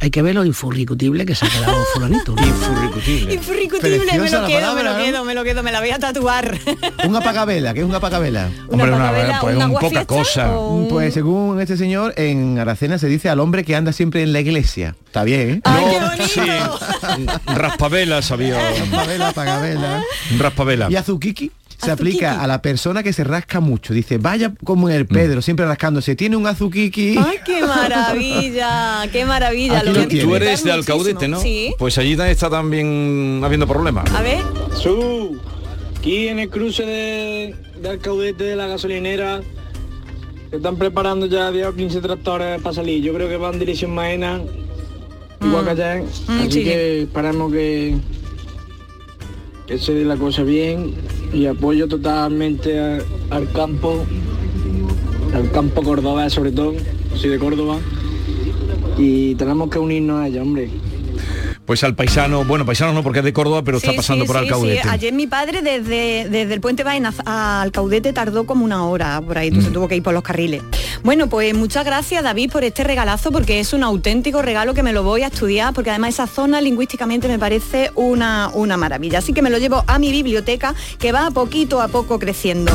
hay que ver lo infurricutible que se ha quedado fulanito. ¿no? Infurricutible. Infurricutible, me Preciosa lo la quedo, palabra, me lo ¿no? quedo, me lo quedo, me la voy a tatuar. Un apagavela, que es un apagavela. Hombre, una- pues un un poca cosa. un- Pues según este señor, en Aracena se dice al hombre que anda siempre en la iglesia. Está bien, ¿eh? Ay, Sí, raspavela sabía. Raspavela, apagavela. Raspavela. Y azuquiqui se aplica a la persona que se rasca mucho. Dice, vaya como en el Pedro, siempre rascándose. Tiene un azuquiqui. Ay, qué maravilla, qué maravilla. Lo. Tú disfrutar eres de. Alcaudete, ¿no? Sí. Pues allí también está también habiendo problemas. A ver. Su, aquí en el cruce de, de Alcaudete de la gasolinera se están preparando ya 10 o 15 tractores para salir. Yo creo que van en dirección Maena, igual que ayer. Mm, Así sí. que esperamos que, que se dé la cosa bien y apoyo totalmente al campo, al campo cordobés sobre todo, soy de Córdoba. Y tenemos que unirnos a ella, hombre. Pues al paisano, bueno, paisano no porque es de Córdoba, pero está pasando sí, por Alcaudete. sí. Ayer mi padre desde, desde el puente Baena a Alcaudete tardó como una hora por ahí, entonces Mm. tuvo que ir por los carriles. Bueno, pues muchas gracias David por este regalazo porque es un auténtico regalo que me lo voy a estudiar porque además esa zona lingüísticamente me parece una, una maravilla. Así que me lo llevo a mi biblioteca que va poquito a poco creciendo.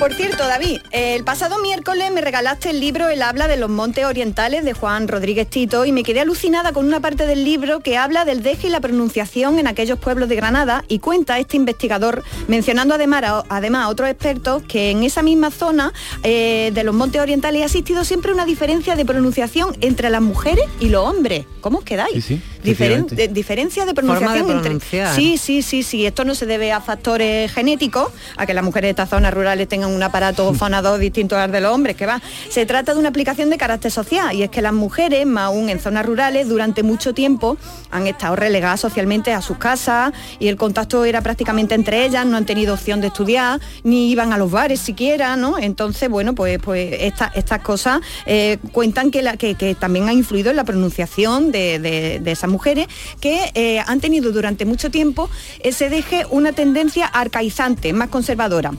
Por cierto, David, el pasado miércoles me regalaste el libro El habla de los montes orientales de Juan Rodríguez Tito y me quedé alucinada con una parte del libro que habla del deje y la pronunciación en aquellos pueblos de Granada y cuenta este investigador, mencionando además a, además a otros expertos, que en esa misma zona eh, de los montes orientales ha existido siempre una diferencia de pronunciación entre las mujeres y los hombres. ¿Cómo os quedáis? Sí, sí, Diferen- de- diferencia de Forma de pronunciación entre-. Sí, sí, sí, sí. Esto no se debe a factores genéticos, a que las mujeres de estas zonas rurales tengan un aparato fonador distinto al de los hombres, que va. Se trata de una aplicación de carácter social y es que las mujeres, más aún en zonas rurales, durante mucho tiempo han estado relegadas socialmente a sus casas y el contacto era prácticamente entre ellas, no han tenido opción de estudiar, ni iban a los bares siquiera, ¿no? Entonces, bueno, pues, pues esta- estas cosas eh, cuentan que, la, que, que también ha influido en la pronunciación de, de- de esas mujeres que eh, han tenido durante mucho tiempo ese deje una tendencia arcaizante, más conservadora.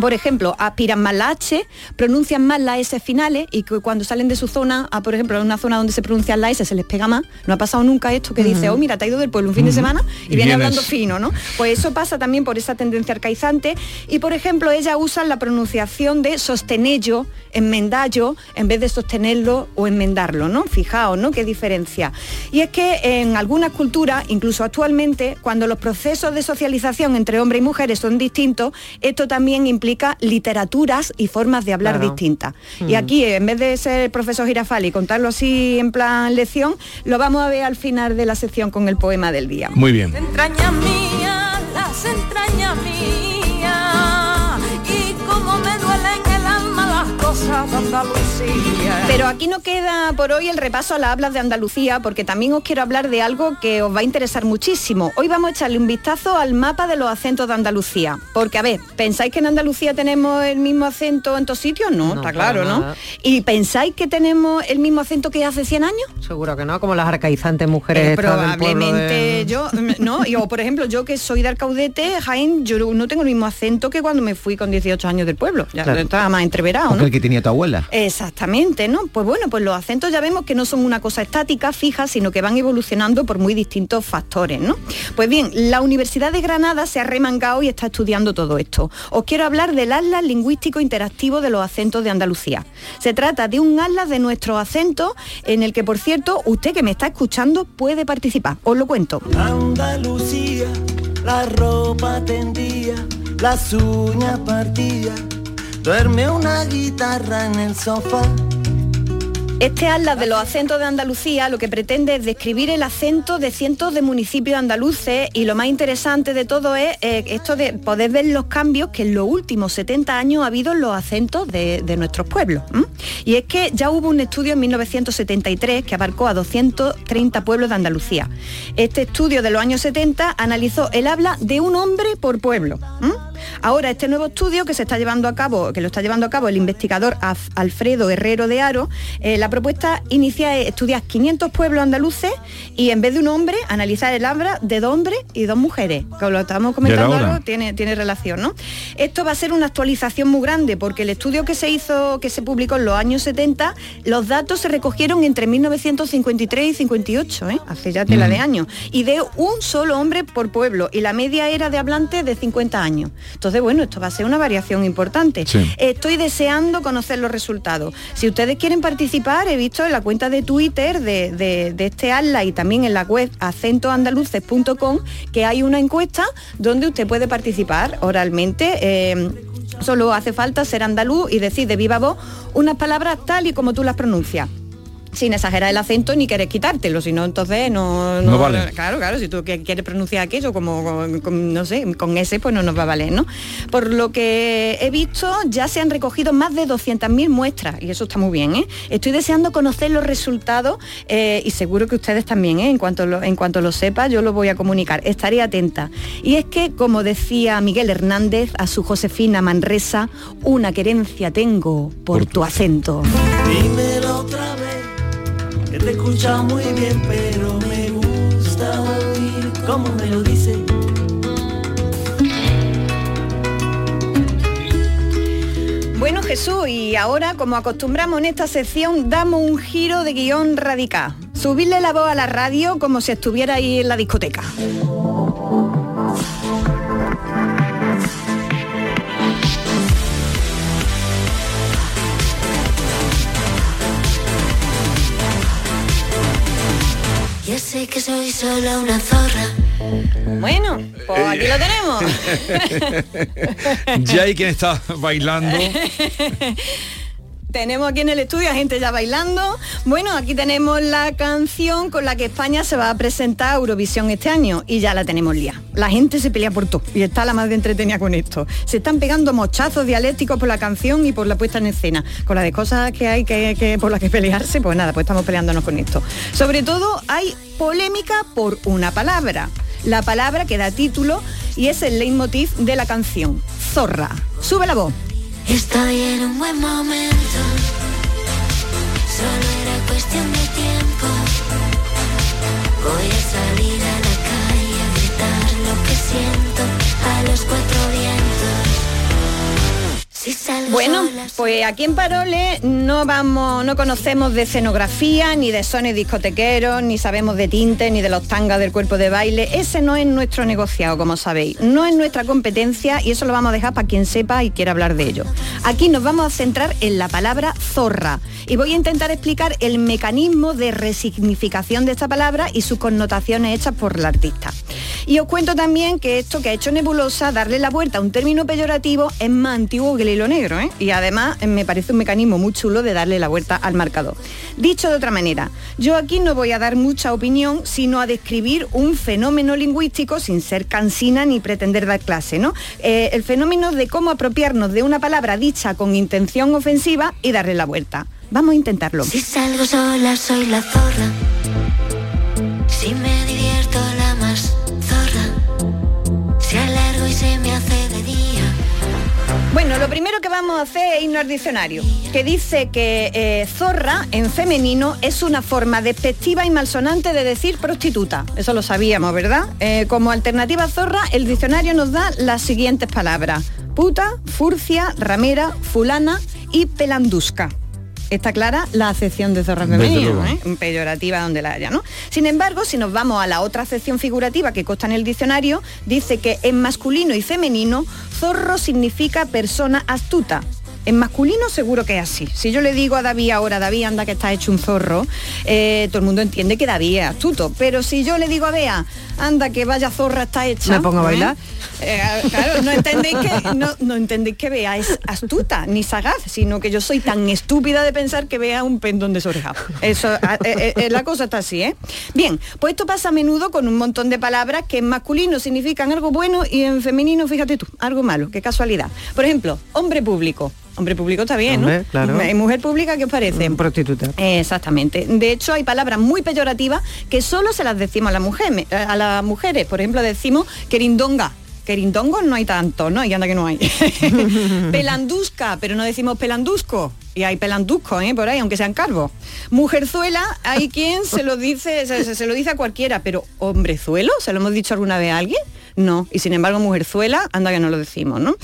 Por ejemplo, aspiran más la H, pronuncian más las S finales y que cuando salen de su zona, a, por ejemplo, en una zona donde se pronuncian las S se les pega más. No ha pasado nunca esto que dice, oh mira, te ha ido del pueblo un fin de semana y, Y viene vienes- hablando fino, ¿no? Pues eso pasa también por esa tendencia arcaizante y, por ejemplo, ellas usan la pronunciación de sostenello, enmendallo, en vez de sostenerlo o enmendarlo, ¿no? Fijaos, ¿no? Qué diferencia. Y es que en algunas culturas, incluso actualmente, cuando los procesos de socialización entre hombres y mujeres son distintos, esto también implica literaturas y formas de hablar Claro. distintas. Y Mm. aquí, en vez de ser el profesor Girafali y contarlo así en plan lección, lo vamos a ver al final de la sección con el poema del día. Muy bien. las entrañas mías, de Andalucía. Pero aquí no queda por hoy el repaso a las hablas de Andalucía, porque también os quiero hablar de algo que os va a interesar muchísimo. Hoy vamos a echarle un vistazo al mapa de los acentos de Andalucía. Porque, a ver, ¿pensáis que en Andalucía tenemos el mismo acento en todos sitios? No, está claro, ¿no? nada. ¿Y pensáis que tenemos el mismo acento que hace 100 años? Seguro que no, como las arcaizantes mujeres Eh, del probablemente de- yo, mm, no, y, o por ejemplo, yo que soy de Alcaudete, Jaén, yo no tengo el mismo acento que cuando me fui con 18 años del pueblo. Ya Claro. estaba más entreverado, Porque ¿no? Tenía tu abuela. Exactamente, ¿no? Pues bueno, pues los acentos ya vemos que no son una cosa estática, fija, sino que van evolucionando por muy distintos factores, ¿no? Pues bien, la Universidad de Granada se ha remangado y está estudiando todo esto. Os quiero hablar del Atlas Lingüístico Interactivo de los Acentos de Andalucía. Se trata de un atlas de nuestros acentos en el que, por cierto, usted que me está escuchando puede participar. Os lo cuento. Andalucía, la ropa tendía, las uñas partidas, duerme una guitarra en el sofá. Este atlas de los acentos de Andalucía lo que pretende es describir el acento de cientos de municipios andaluces y lo más interesante de todo es eh, esto de poder ver los cambios que en los últimos 70 años ha habido en los acentos de, de nuestros pueblos. Y es que ya hubo un estudio en 1973 que abarcó a 230 pueblos de Andalucía. Este estudio de los años 70 analizó el habla de un hombre por pueblo. Ahora, este nuevo estudio que se está llevando a cabo, que lo está llevando a cabo el investigador Af- Alfredo Herrero de Aro, eh, la propuesta inicia es estudiar 500 pueblos andaluces y en vez de un hombre, analizar el habla de dos hombres y dos mujeres. Como lo estamos comentando ahora, tiene, tiene relación, ¿no? Esto va a ser una actualización muy grande porque el estudio que se hizo, que se publicó en los años 70, los datos se recogieron entre 1953 y 58, ¿eh? hace ya tela de años, y de un solo hombre por pueblo, y la media era de hablantes de 50 años. Entonces, bueno, esto va a ser una variación importante. Sí. Estoy deseando conocer los resultados. Si ustedes quieren participar, he visto en la cuenta de Twitter de, de- de este ALLA y también en la web acentoandaluces.com que hay una encuesta donde usted puede participar oralmente. eh, solo hace falta ser andaluz y decir de viva voz unas palabras tal y como tú las pronuncias. Sin exagerar el acento ni querer quitártelo, si no entonces no, No vale. Claro, claro, si tú que- quieres pronunciar aquello como, con- con, no sé, con ese, pues no nos va a valer, ¿no? Por lo que he visto, ya se han recogido más de 200.000 muestras y eso está muy bien, ¿eh? Estoy deseando conocer los resultados eh, y seguro que ustedes también, ¿eh? En cuanto, lo, en cuanto lo sepa, yo lo voy a comunicar. Estaré atenta. Y es que, como decía Miguel Hernández a su Josefina Manresa, una querencia tengo por tu acento. Dímelo otra vez, escuchado muy bien, pero me gusta oír cómo me lo dice. Bueno Jesús, y ahora como acostumbramos en esta sección, damos un giro de guion radical. Subirle la voz a la radio como si estuviera ahí en la discoteca. Ya sé que soy solo una zorra. Bueno, pues aquí lo tenemos. ya hay quien está bailando. tenemos aquí en el estudio a gente ya bailando. Bueno, aquí tenemos la canción con la que España se va a presentar a Eurovisión este año y ya la tenemos lía. La gente se pelea por todo y está la de entretenida con esto. Se están pegando mochazos dialécticos por la canción y por la puesta en escena. Con la de cosas que hay que por las que pelearse, pues nada, pues estamos peleándonos con esto. Sobre todo hay polémica por una palabra. La palabra que da título y es el leitmotiv de la canción. Zorra. Sube la voz. Estoy en un buen momento. Solo era cuestión de tiempo. Voy a salir a a los cuatro vientos. Bueno, pues aquí en Parole no vamos, no conocemos de escenografía, ni de sones discotequeros, ni sabemos de tinte, ni de los tangas del cuerpo de baile. Ese no es nuestro negociado, como sabéis. No es nuestra competencia y eso lo vamos a dejar para quien sepa y quiera hablar de ello. Aquí nos vamos a centrar en la palabra zorra y voy a intentar explicar el mecanismo de resignificación de esta palabra y sus connotaciones hechas por el artista. Y os cuento también que esto que ha hecho Nebulosa, darle la vuelta a un término peyorativo, es más antiguo que hilo negro, ¿eh? Y además eh, me parece un mecanismo muy chulo de darle la vuelta al marcador. Dicho de otra manera, yo aquí no voy a dar mucha opinión, sino a describir un fenómeno lingüístico sin ser cansina ni pretender dar clase, ¿no? Eh, el fenómeno de cómo apropiarnos de una palabra dicha con intención ofensiva y darle la vuelta. Vamos a intentarlo. Si salgo sola soy la zorra. Bueno, lo primero que vamos a hacer es irnos al diccionario, que dice que eh, zorra en femenino es una forma despectiva y malsonante de decir prostituta. Eso lo sabíamos, ¿verdad? Eh, como alternativa a zorra, el diccionario nos da las siguientes palabras. Puta, furcia, ramera, fulana y pelandusca. Está clara la acepción de zorra luego. ¿eh? peyorativa donde la haya, ¿no? Sin embargo, si nos vamos a la otra acepción figurativa que consta en el diccionario, dice que en masculino y femenino, zorro significa persona astuta. En masculino seguro que es así. Si yo le digo a David ahora, David, anda que está hecho un zorro, eh, todo el mundo entiende que David es astuto. Pero si yo le digo a Bea, anda que vaya zorra está hecha. Me pongo a bailar. Eh, claro, no entendéis que no, no entendéis que Bea es astuta ni sagaz, sino que yo soy tan estúpida de pensar que Bea un pendón desorejado. Eso, eh, eh, la cosa está así, ¿eh? Bien, pues esto pasa a menudo con un montón de palabras que en masculino significan algo bueno y en femenino, fíjate tú, algo malo, qué casualidad. Por ejemplo, hombre público. Hombre público está bien, ¿no? Claro. Mujer pública, ¿qué os parece? Prostituta. Exactamente. De hecho, hay palabras muy peyorativas que solo se las decimos a las mujeres. A las mujeres, por ejemplo, decimos querindonga. Querindongos no hay tanto, ¿no? Y anda que no hay. pelandusca, pero no decimos pelandusco. Y hay pelandusco, ¿eh? Por ahí, aunque sean cargos. Mujerzuela, hay quien se lo dice, se, se- se lo dice a cualquiera, pero hombrezuelo, ¿se lo hemos dicho alguna vez a alguien? No. Y sin embargo, mujerzuela, anda que no lo decimos, ¿no?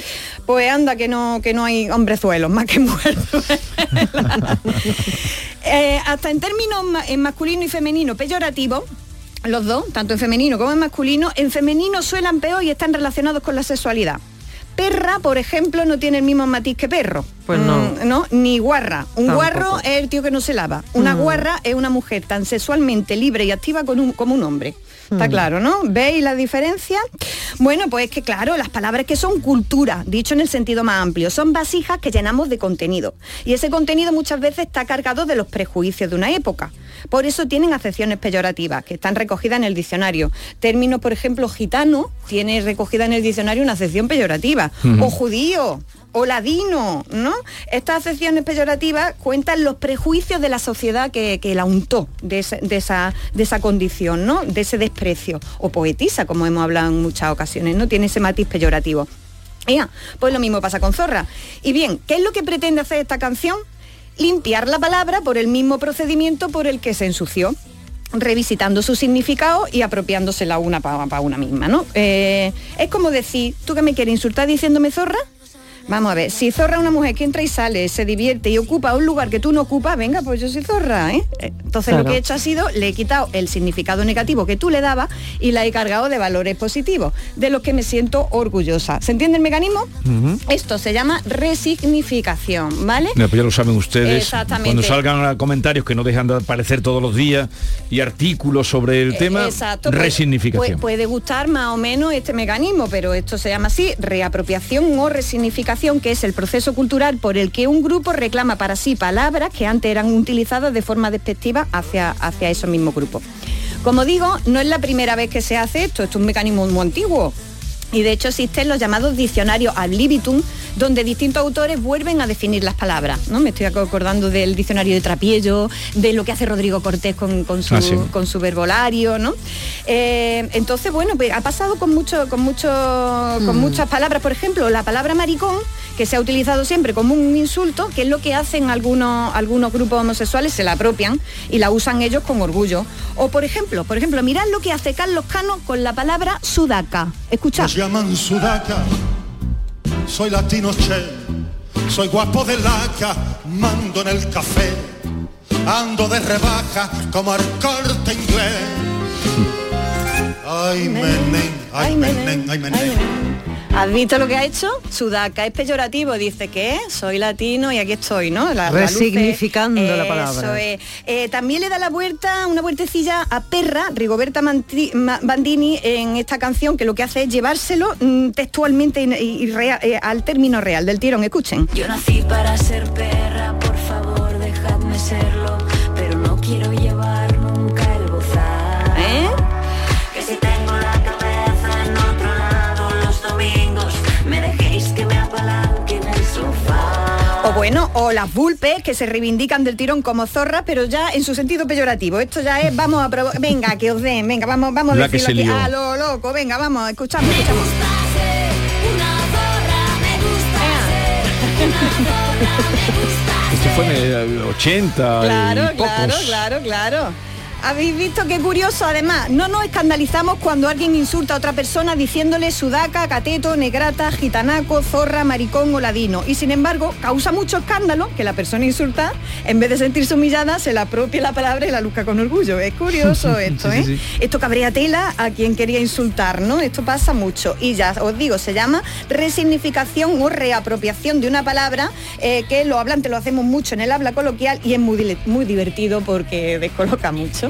Pues anda que no, que no hay hombrezuelos, más que mujerzuelas. Eh, hasta en términos en masculino y femenino peyorativo, los dos, tanto en femenino como en masculino, en femenino suenan peor y están relacionados con la sexualidad. Perra, por ejemplo, no tiene el mismo matiz que perro. Pues no. Mm, no, ni guarra. Un Tampoco. guarro es el tío que no se lava. Una Mm. guarra es una mujer tan sexualmente libre y activa con un- como un hombre. Está Mm. claro, ¿no? ¿Veis la diferencia? Bueno, pues es que claro, las palabras que son cultura, dicho en el sentido más amplio, son vasijas que llenamos de contenido. Y ese contenido muchas veces está cargado de los prejuicios de una época. Por eso tienen acepciones peyorativas, que están recogidas en el diccionario. Términos, por ejemplo, gitano, tiene recogida en el diccionario una acepción peyorativa. O judío, o ladino, ¿no? Estas acepciones peyorativas cuentan los prejuicios de la sociedad que, que la untó de, ese- de esa, de esa condición, ¿no? De ese desprecio. O poetisa, como hemos hablado en muchas ocasiones, ¿no? Tiene ese matiz peyorativo. Ea, pues lo mismo pasa con Zorra. Y bien, ¿qué es lo que pretende hacer esta canción? Limpiar la palabra por el mismo procedimiento por el que se ensució revisitando su significado y apropiándosela una para una misma, ¿no? Eh, es como decir, ¿tú que me quieres insultar diciéndome zorra? Vamos a ver, si zorra una mujer que entra y sale, se divierte y ocupa un lugar que tú no ocupas, venga, pues yo soy zorra, ¿eh? Entonces lo que he hecho ha sido, le he quitado el significado negativo que tú le dabas y la he cargado de valores positivos, de los que me siento orgullosa. ¿Se entiende el mecanismo? Esto se llama resignificación, ¿vale? Pues ya lo saben ustedes. Exactamente. Cuando salgan comentarios que no dejan de aparecer todos los días y artículos sobre el tema, Eh, Exacto, puede- resignificación. Puede, puede gustar más o menos este mecanismo, pero esto se llama así, reapropiación o resignificación, que es el proceso cultural por el que un grupo reclama para sí palabras que antes eran utilizadas de forma despectiva hacia, hacia esos mismos grupos. Como digo, no es la primera vez que se hace esto, esto es un mecanismo muy antiguo. Y de hecho existen los llamados diccionarios ad libitum, donde distintos autores vuelven a definir las palabras. ¿no? Me estoy acordando del diccionario de Trapiello, de lo que hace Rodrigo Cortés con, con su, Ah, sí. con su verbolario. ¿no? Eh, entonces, bueno, pues ha pasado con, mucho, con, mucho, con Mm. muchas palabras. Por ejemplo, la palabra maricón, que se ha utilizado siempre como un insulto, que es lo que hacen algunos, algunos grupos homosexuales, se la apropian y la usan ellos con orgullo. O por ejemplo, por ejemplo, mirad lo que hace Carlos Cano con la palabra sudaca. Escuchad. Llaman sudaca, soy latino che, soy guapo de laca, mando en el café, ando de rebaja como el corte inglés. Ay, menén, ay, menén, ay, menén. ¿Has visto lo que ha hecho? Sudaca es peyorativo, dice que soy latino y aquí estoy, ¿no? La- la luce- Resignificando la Eso palabra. es. Eh, también le da la vuelta, una vueltecilla a Perra, Rigoberta Mantri- Ma- Bandini, en esta canción, que lo que hace es llevárselo mm, textualmente y, y- y rea- eh, al término real del tirón. Escuchen. Yo nací para ser perra, por bueno, o las vulpes que se reivindican del tirón como zorras, pero ya en su sentido peyorativo. Esto ya es, vamos a provocar, venga, que os den, venga, vamos, vamos a decirlo se aquí. a lo loco, venga, vamos, escuchamos, escuchamos. Esto fue en el 80 Claro, y pocos. claro, claro, claro. Habéis visto qué curioso, además, no nos escandalizamos cuando alguien insulta a otra persona diciéndole sudaca, cateto, negrata, gitanaco, zorra, maricón o ladino. Y sin embargo, causa mucho escándalo que la persona insulta, en vez de sentirse humillada, se la apropia la palabra y la luzca con orgullo. Es curioso esto, ¿eh? sí, sí. Esto cabrea tela a quien quería insultar, ¿no? Esto pasa mucho. Y ya os digo, se llama resignificación o reapropiación de una palabra eh, que los hablantes lo hacemos mucho en el habla coloquial y es muy divertido porque descoloca mucho.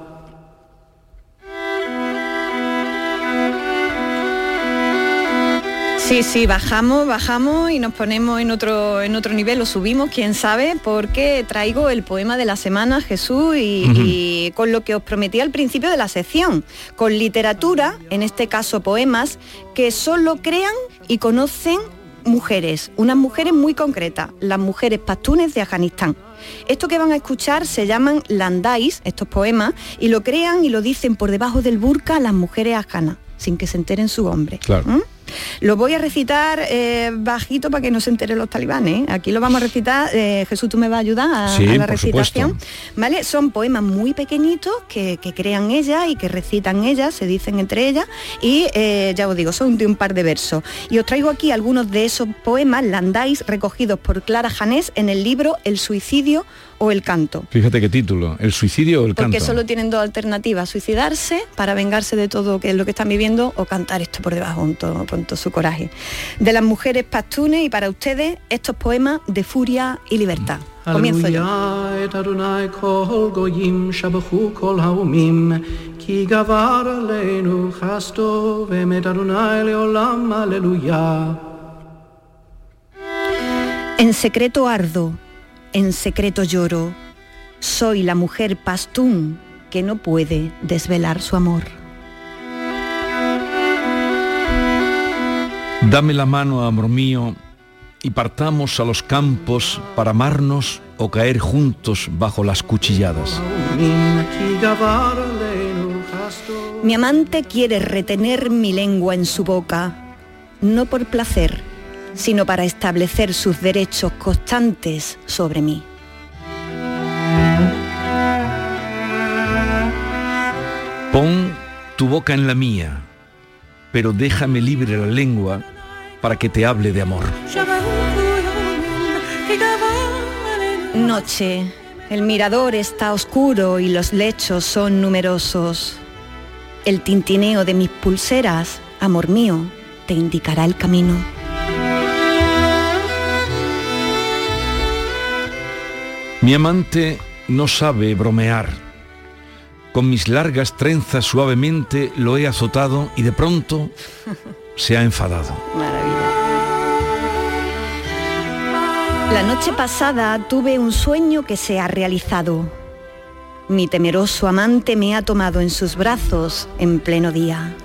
Sí, sí, bajamos, bajamos y nos ponemos en otro, en otro nivel, lo subimos, quién sabe, porque traigo el poema de la semana, Jesús, y, con lo que os prometí al principio de la sección, con literatura, en este caso poemas, que solo crean y conocen mujeres, unas mujeres muy concretas, las mujeres pastunes de Afganistán. Esto que van a escuchar se llaman landais, estos poemas, y lo crean y lo dicen por debajo del burka las mujeres afganas, sin que se enteren su hombre. Claro. ¿Mm? Lo voy a recitar eh, bajito para que no se enteren los talibanes. Aquí lo vamos a recitar. eh, Jesús, tú me vas a ayudar a, Sí, a la recitación. ¿Vale? Son poemas muy pequeñitos que, que crean ellas y que recitan ellas, se dicen entre ellas. Y eh, ya os digo, son de un par de versos. Y os traigo aquí algunos de esos poemas, landais, recogidos por Clara Janés en el libro El suicidio o el canto. Fíjate qué título, el suicidio o el Porque canto. solo tienen dos alternativas, suicidarse para vengarse de todo que es lo que están viviendo o cantar esto por debajo con todo, con todo su coraje. De las mujeres pastunes y para ustedes estos poemas de furia y libertad. Comienzo yo. En secreto ardo, en secreto lloro. Soy la mujer pastún que no puede desvelar su amor. Dame la mano, amor mío, y partamos a los campos para amarnos o caer juntos bajo las cuchilladas. Mi amante quiere retener mi lengua en su boca, no por placer, sino para establecer sus derechos constantes sobre mí. Pon tu boca en la mía, pero déjame libre la lengua para que te hable de amor. Noche, el mirador está oscuro y los lechos son numerosos. El tintineo de mis pulseras, amor mío, te indicará el camino. Mi amante no sabe bromear. Con mis largas trenzas suavemente lo he azotado y de pronto se ha enfadado. La noche pasada tuve un sueño que se ha realizado. Mi temeroso amante me ha tomado en sus brazos en pleno día.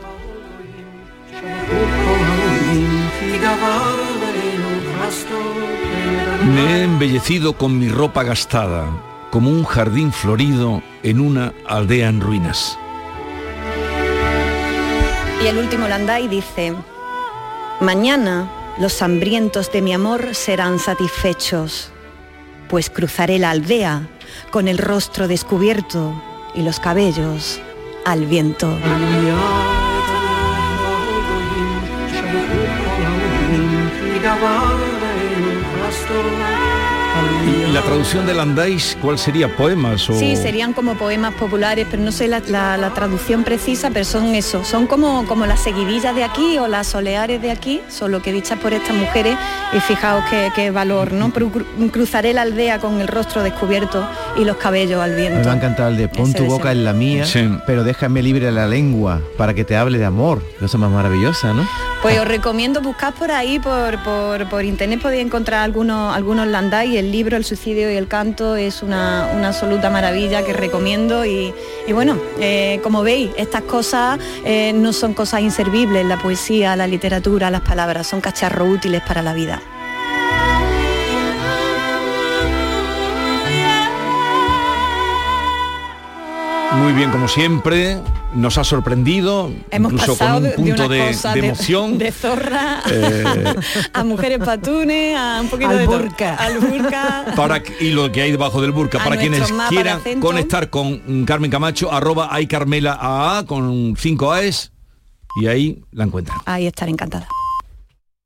Me he embellecido con mi ropa gastada, como un jardín florido en una aldea en ruinas. Y el último Landai dice, mañana los hambrientos de mi amor serán satisfechos, pues cruzaré la aldea con el rostro descubierto y los cabellos al viento. La traducción del Andáis, ¿cuál sería? ¿Poemas o...? Sí, serían como poemas populares, pero no sé la, la- la traducción precisa, pero son eso, son como, como las seguidillas de aquí o las soleares de aquí, solo que dichas por estas mujeres, y fijaos qué, qué valor, ¿no? Pero cru- Cruzaré la aldea con el rostro descubierto y los cabellos al A viento. me ha encantado el de pon Ese tu boca en la mía, pero déjame libre la lengua para que te hable de amor. Cosa más maravillosa, ¿no? Pues os recomiendo buscar por ahí, por, por, por internet podéis encontrar algunos, algunos landai, el libro El suicidio y el canto es una, absoluta maravilla que recomiendo y, y bueno, eh, como veis, estas cosas eh, no son cosas inservibles, la poesía, la literatura, las palabras, son cacharros útiles para la vida. Muy bien, como siempre, nos ha sorprendido, Hemos incluso con un de, de punto de, emoción. de zorra Eh. a mujeres patunes, a un poquito Al de burka. Al burka. para y lo que hay debajo del burka A para quienes quieran conectar con Carmen Camacho arroba hay Carmela AA con 5 A's y ahí la encuentran Ahí estaré encantada.